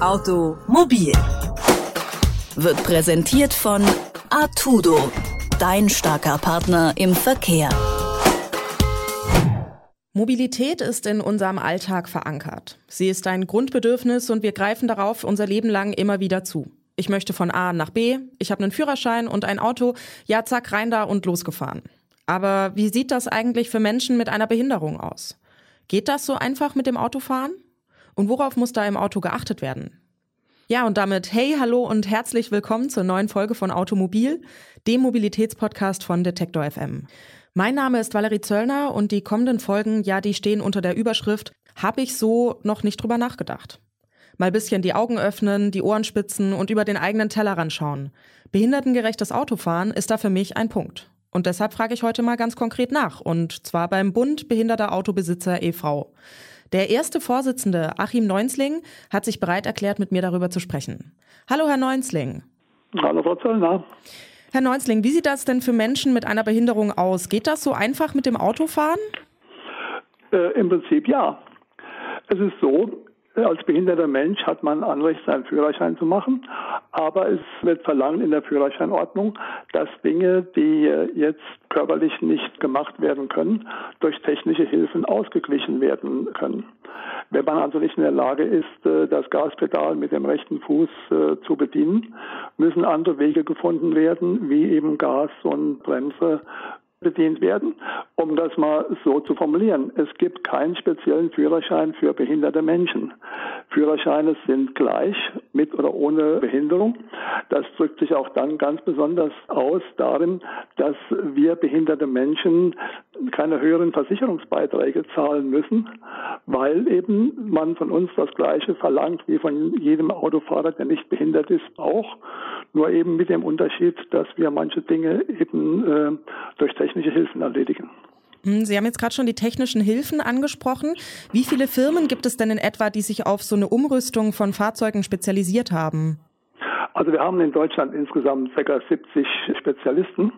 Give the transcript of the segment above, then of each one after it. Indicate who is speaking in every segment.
Speaker 1: Automobil wird präsentiert von Artudo, dein starker Partner im Verkehr.
Speaker 2: Mobilität ist in unserem Alltag verankert. Sie ist ein Grundbedürfnis und wir greifen darauf unser Leben lang immer wieder zu. Ich möchte von A nach B, ich habe einen Führerschein und ein Auto, ja zack, rein da und losgefahren. Aber wie sieht das eigentlich für Menschen mit einer Behinderung aus? Geht das so einfach mit dem Autofahren? Und worauf muss da im Auto geachtet werden? Ja, und damit hey, hallo und herzlich willkommen zur neuen Folge von Automobil, dem Mobilitätspodcast von Detektor FM. Mein Name ist Valerie Zöllner und die kommenden Folgen, ja, die stehen unter der Überschrift Hab ich so noch nicht drüber nachgedacht. Mal bisschen die Augen öffnen, die Ohren spitzen und über den eigenen Tellerrand schauen. Behindertengerechtes Autofahren ist da für mich ein Punkt. Und deshalb frage ich heute mal ganz konkret nach, und zwar beim Bund Behinderter Autobesitzer e.V. Der erste Vorsitzende, Achim Neunzling, hat sich bereit erklärt, mit mir darüber zu sprechen. Hallo, Herr Neunzling.
Speaker 3: Hallo, Frau Zöllner.
Speaker 2: Herr Neunzling, wie sieht das denn für Menschen mit einer Behinderung aus? Geht das so einfach mit dem Autofahren?
Speaker 3: Äh, Im Prinzip ja. Es ist so, als behinderter Mensch hat man Anrecht, seinen Führerschein zu machen, aber es wird verlangt in der Führerscheinordnung, dass Dinge, die jetzt körperlich nicht gemacht werden können, durch technische Hilfen ausgeglichen werden können. Wenn man also nicht in der Lage ist, äh, das Gaspedal mit dem rechten Fuß äh, zu bedienen, müssen andere Wege gefunden werden, wie eben Gas und Bremse bedient werden. Um das mal so zu formulieren, es gibt keinen speziellen Führerschein für behinderte Menschen. Führerscheine sind gleich mit oder ohne Behinderung. Das drückt sich auch dann ganz besonders aus darin, dass wir behinderte Menschen keine höheren Versicherungsbeiträge zahlen müssen, weil eben man von uns das Gleiche verlangt wie von jedem Autofahrer, der nicht behindert ist, auch. Nur eben mit dem Unterschied, dass wir manche Dinge eben äh, durch technische Hilfen erledigen.
Speaker 2: Hm, Sie haben jetzt gerade schon die technischen Hilfen angesprochen. Wie viele Firmen gibt es denn in etwa, die sich auf so eine Umrüstung von Fahrzeugen spezialisiert haben?
Speaker 3: Also wir haben in Deutschland insgesamt ca. 70 Spezialisten,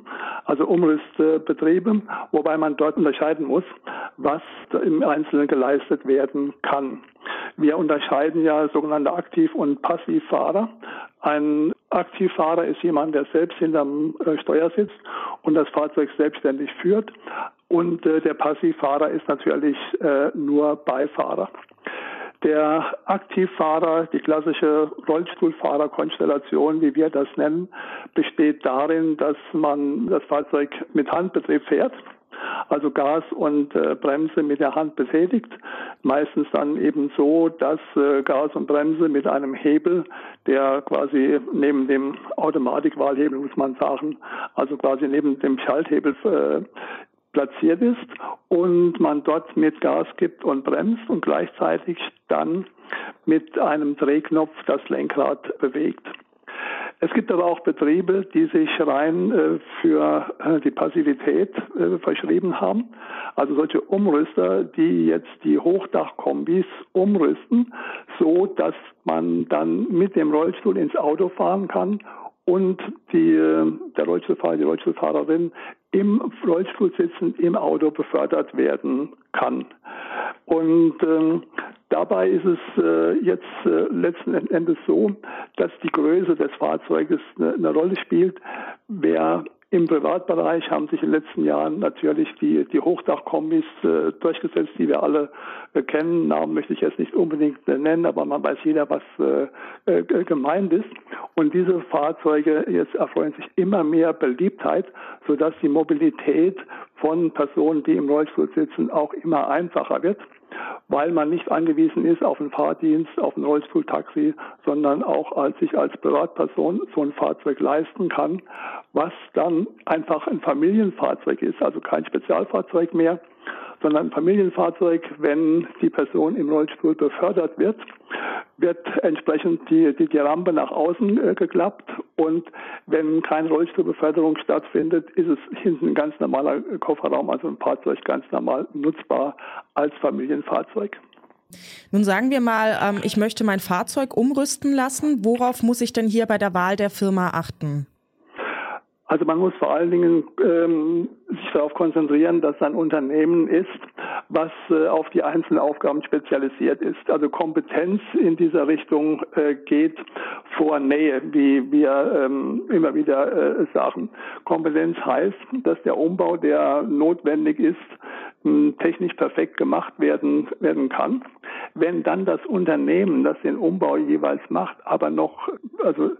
Speaker 3: also Umrüstbetriebe, wobei man dort unterscheiden muss, was im Einzelnen geleistet werden kann. Wir unterscheiden ja sogenannte Aktiv- und Passivfahrer. Ein Aktivfahrer ist jemand, der selbst hinterm äh, Steuer sitzt und das Fahrzeug selbstständig führt. Und äh, der Passivfahrer ist natürlich äh, nur Beifahrer. Der Aktivfahrer, die klassische Rollstuhlfahrerkonstellation, wie wir das nennen, besteht darin, dass man das Fahrzeug mit Handbetrieb fährt also Gas und äh, Bremse mit der Hand betätigt. Meistens dann eben so, dass äh, Gas und Bremse mit einem Hebel, der quasi neben dem Automatikwahlhebel, muss man sagen, also quasi neben dem Schalthebel äh, platziert ist und man dort mit Gas gibt und bremst und gleichzeitig dann mit einem Drehknopf das Lenkrad bewegt. Es gibt aber auch Betriebe, die sich rein äh, für äh, die Passivität äh, verschrieben haben. Also solche Umrüster, die jetzt die Hochdachkombis umrüsten, so dass man dann mit dem Rollstuhl ins Auto fahren kann und die, der Rollstuhlfahrer, die Rollstuhlfahrerin im Rollstuhl sitzend im Auto befördert werden kann. Und ähm, dabei ist es äh, jetzt äh, letzten Endes so, dass die Größe des Fahrzeuges eine, eine Rolle spielt. Wer im Privatbereich haben sich in den letzten Jahren natürlich die, die Hochdachkombis äh, durchgesetzt, die wir alle äh, kennen. Namen möchte ich jetzt nicht unbedingt äh, nennen, aber man weiß jeder, was äh, äh, gemeint ist. Und diese Fahrzeuge jetzt erfreuen sich immer mehr Beliebtheit, sodass die Mobilität von Personen, die im Rollstuhl sitzen, auch immer einfacher wird weil man nicht angewiesen ist auf einen Fahrdienst, auf ein Rollstuhltaxi, sondern auch als sich als Privatperson so ein Fahrzeug leisten kann, was dann einfach ein Familienfahrzeug ist, also kein Spezialfahrzeug mehr, sondern Familienfahrzeug, wenn die Person im Rollstuhl befördert wird, wird entsprechend die, die, die Rampe nach außen äh, geklappt und wenn keine Rollstuhlbeförderung stattfindet, ist es hinten ein ganz normaler Kofferraum, also ein Fahrzeug ganz normal nutzbar als Familienfahrzeug.
Speaker 2: Nun sagen wir mal, ähm, ich möchte mein Fahrzeug umrüsten lassen. Worauf muss ich denn hier bei der Wahl der Firma achten?
Speaker 3: Also man muss vor allen Dingen ähm, sich darauf konzentrieren, dass ein Unternehmen ist, was äh, auf die einzelnen Aufgaben spezialisiert ist. Also Kompetenz in dieser Richtung äh, geht vor Nähe, wie wir ähm, immer wieder äh, sagen. Kompetenz heißt, dass der Umbau, der notwendig ist, technisch perfekt gemacht werden, werden kann. Wenn dann das Unternehmen, das den Umbau jeweils macht, aber noch, also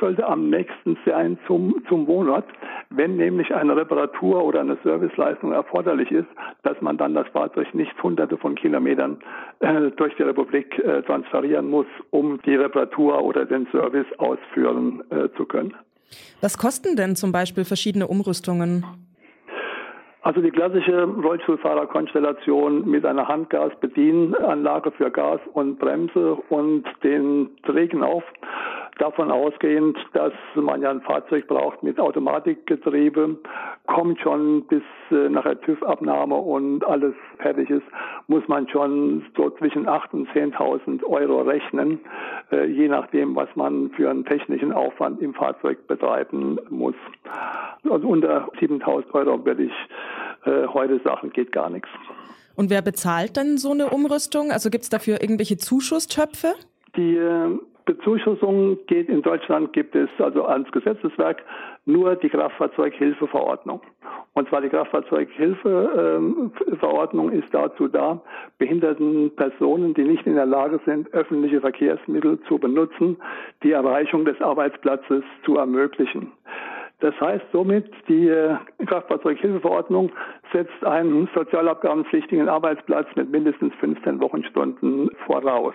Speaker 3: sollte am nächsten sein zum, zum Wohnort, wenn nämlich eine Reparatur oder eine Serviceleistung erforderlich ist, dass man dann das Fahrzeug nicht hunderte von Kilometern äh, durch die Republik äh, transferieren muss, um die Reparatur oder den Service ausführen äh, zu können.
Speaker 2: Was kosten denn zum Beispiel verschiedene Umrüstungen?
Speaker 3: Also die klassische Rollstuhlfahrerkonstellation mit einer Handgasbedienanlage für Gas und Bremse und den Trägenauf davon ausgehend, dass man ja ein Fahrzeug braucht mit Automatikgetriebe, kommt schon bis äh, nach der TÜV-Abnahme und alles fertig ist, muss man schon so zwischen 8.000 und 10.000 Euro rechnen, äh, je nachdem, was man für einen technischen Aufwand im Fahrzeug betreiben muss. Also unter 7.000 Euro würde ich äh, heute sagen, geht gar nichts.
Speaker 2: Und wer bezahlt denn so eine Umrüstung? Also gibt es dafür irgendwelche Zuschusstöpfe?
Speaker 3: Die Bezuschussung geht in Deutschland, gibt es also ans Gesetzeswerk nur die Kraftfahrzeughilfeverordnung. Und zwar die Kraftfahrzeughilfeverordnung ist dazu da, behinderten Personen, die nicht in der Lage sind, öffentliche Verkehrsmittel zu benutzen, die Erreichung des Arbeitsplatzes zu ermöglichen. Das heißt somit, die äh, Kraftfahrzeughilfeverordnung setzt einen sozialabgabenpflichtigen Arbeitsplatz mit mindestens 15 Wochenstunden voraus.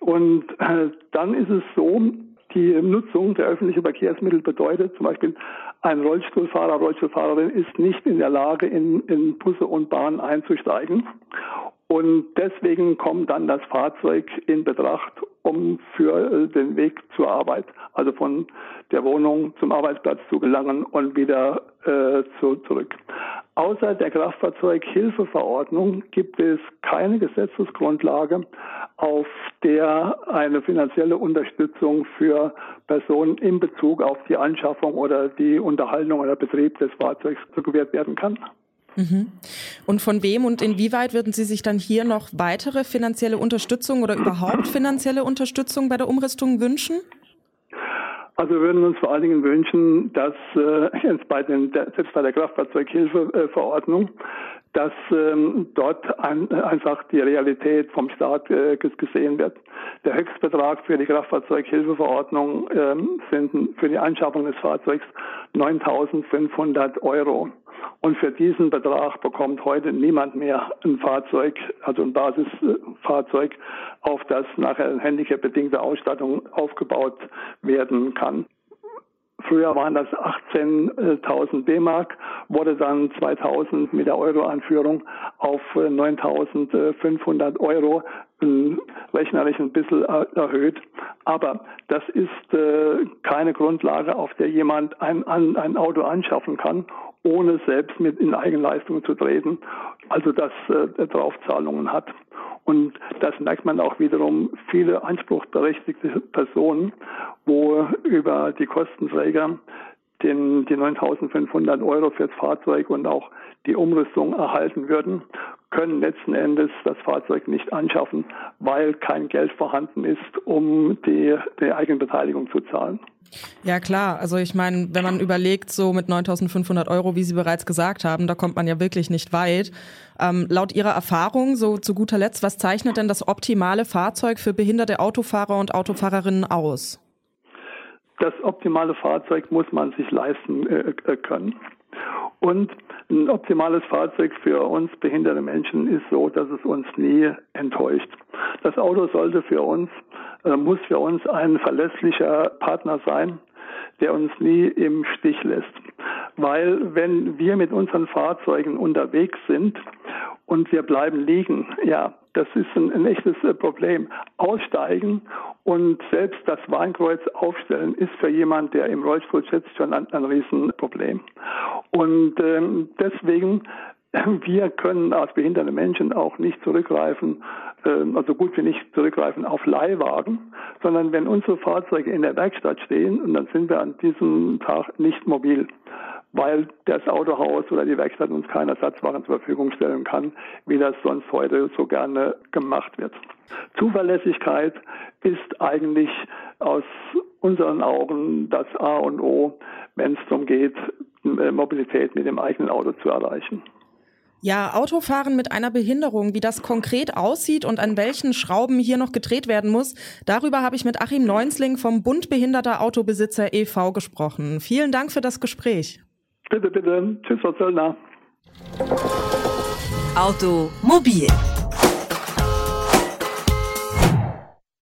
Speaker 3: Und äh, dann ist es so, die Nutzung der öffentlichen Verkehrsmittel bedeutet zum Beispiel, ein Rollstuhlfahrer, Rollstuhlfahrerin ist nicht in der Lage, in, in Busse und Bahnen einzusteigen. Und deswegen kommt dann das Fahrzeug in Betracht, um für äh, den Weg zur Arbeit, also von der Wohnung zum Arbeitsplatz zu gelangen und wieder äh, zu, zurück. Außer der Kraftfahrzeughilfeverordnung gibt es keine Gesetzesgrundlage, auf der eine finanzielle Unterstützung für Personen in Bezug auf die Anschaffung oder die Unterhaltung oder Betrieb des Fahrzeugs gewährt werden kann.
Speaker 2: Mhm. Und von wem und inwieweit würden Sie sich dann hier noch weitere finanzielle Unterstützung oder überhaupt finanzielle Unterstützung bei der Umrüstung wünschen?
Speaker 3: Also wir würden uns vor allen Dingen wünschen, dass äh, jetzt bei den, selbst bei der Kraftfahrzeughilfeverordnung, dass ähm, dort ein, einfach die Realität vom Staat äh, gesehen wird. Der Höchstbetrag für die Kraftfahrzeughilfeverordnung ähm, sind für die Anschaffung des Fahrzeugs 9.500 Euro. Und für diesen Betrag bekommt heute niemand mehr ein Fahrzeug, also ein Basisfahrzeug, auf das nachher handicapbedingte Ausstattung aufgebaut werden kann. Früher waren das 18.000 D-Mark, wurde dann 2000 mit der Euro-Anführung auf 9.500 Euro rechnerisch ein bisschen erhöht. Aber das ist äh, keine Grundlage, auf der jemand ein, ein Auto anschaffen kann ohne selbst mit in Eigenleistung zu treten, also das äh, Draufzahlungen hat. Und das merkt man auch wiederum viele anspruchsberechtigte Personen, wo über die Kostenträger den, die 9.500 Euro fürs Fahrzeug und auch die Umrüstung erhalten würden, können letzten Endes das Fahrzeug nicht anschaffen, weil kein Geld vorhanden ist, um die, die Eigenbeteiligung zu zahlen.
Speaker 2: Ja klar, also ich meine, wenn man überlegt, so mit 9.500 Euro, wie Sie bereits gesagt haben, da kommt man ja wirklich nicht weit. Ähm, laut Ihrer Erfahrung, so zu guter Letzt, was zeichnet denn das optimale Fahrzeug für behinderte Autofahrer und Autofahrerinnen aus?
Speaker 3: Das optimale Fahrzeug muss man sich leisten äh, äh können. Und ein optimales Fahrzeug für uns behinderte Menschen ist so, dass es uns nie enttäuscht. Das Auto sollte für uns, äh, muss für uns ein verlässlicher Partner sein, der uns nie im Stich lässt. Weil wenn wir mit unseren Fahrzeugen unterwegs sind und wir bleiben liegen, ja, das ist ein, ein echtes äh, Problem. Aussteigen und selbst das Warnkreuz aufstellen ist für jemand, der im Rollstuhl sitzt, schon ein, ein Riesenproblem. Und ähm, deswegen wir können als behinderte Menschen auch nicht zurückgreifen, ähm, also gut wie nicht zurückgreifen auf Leihwagen, sondern wenn unsere Fahrzeuge in der Werkstatt stehen, und dann sind wir an diesem Tag nicht mobil weil das Autohaus oder die Werkstatt uns keine Ersatzwaren zur Verfügung stellen kann, wie das sonst heute so gerne gemacht wird. Zuverlässigkeit ist eigentlich aus unseren Augen das A und O, wenn es darum geht, Mobilität mit dem eigenen Auto zu erreichen.
Speaker 2: Ja, Autofahren mit einer Behinderung, wie das konkret aussieht und an welchen Schrauben hier noch gedreht werden muss, darüber habe ich mit Achim Neunsling vom Bund Behinderter Autobesitzer e.V. gesprochen. Vielen Dank für das Gespräch.
Speaker 3: Bitte, bitte. Tschüss, Frau Zöllner.
Speaker 1: Automobil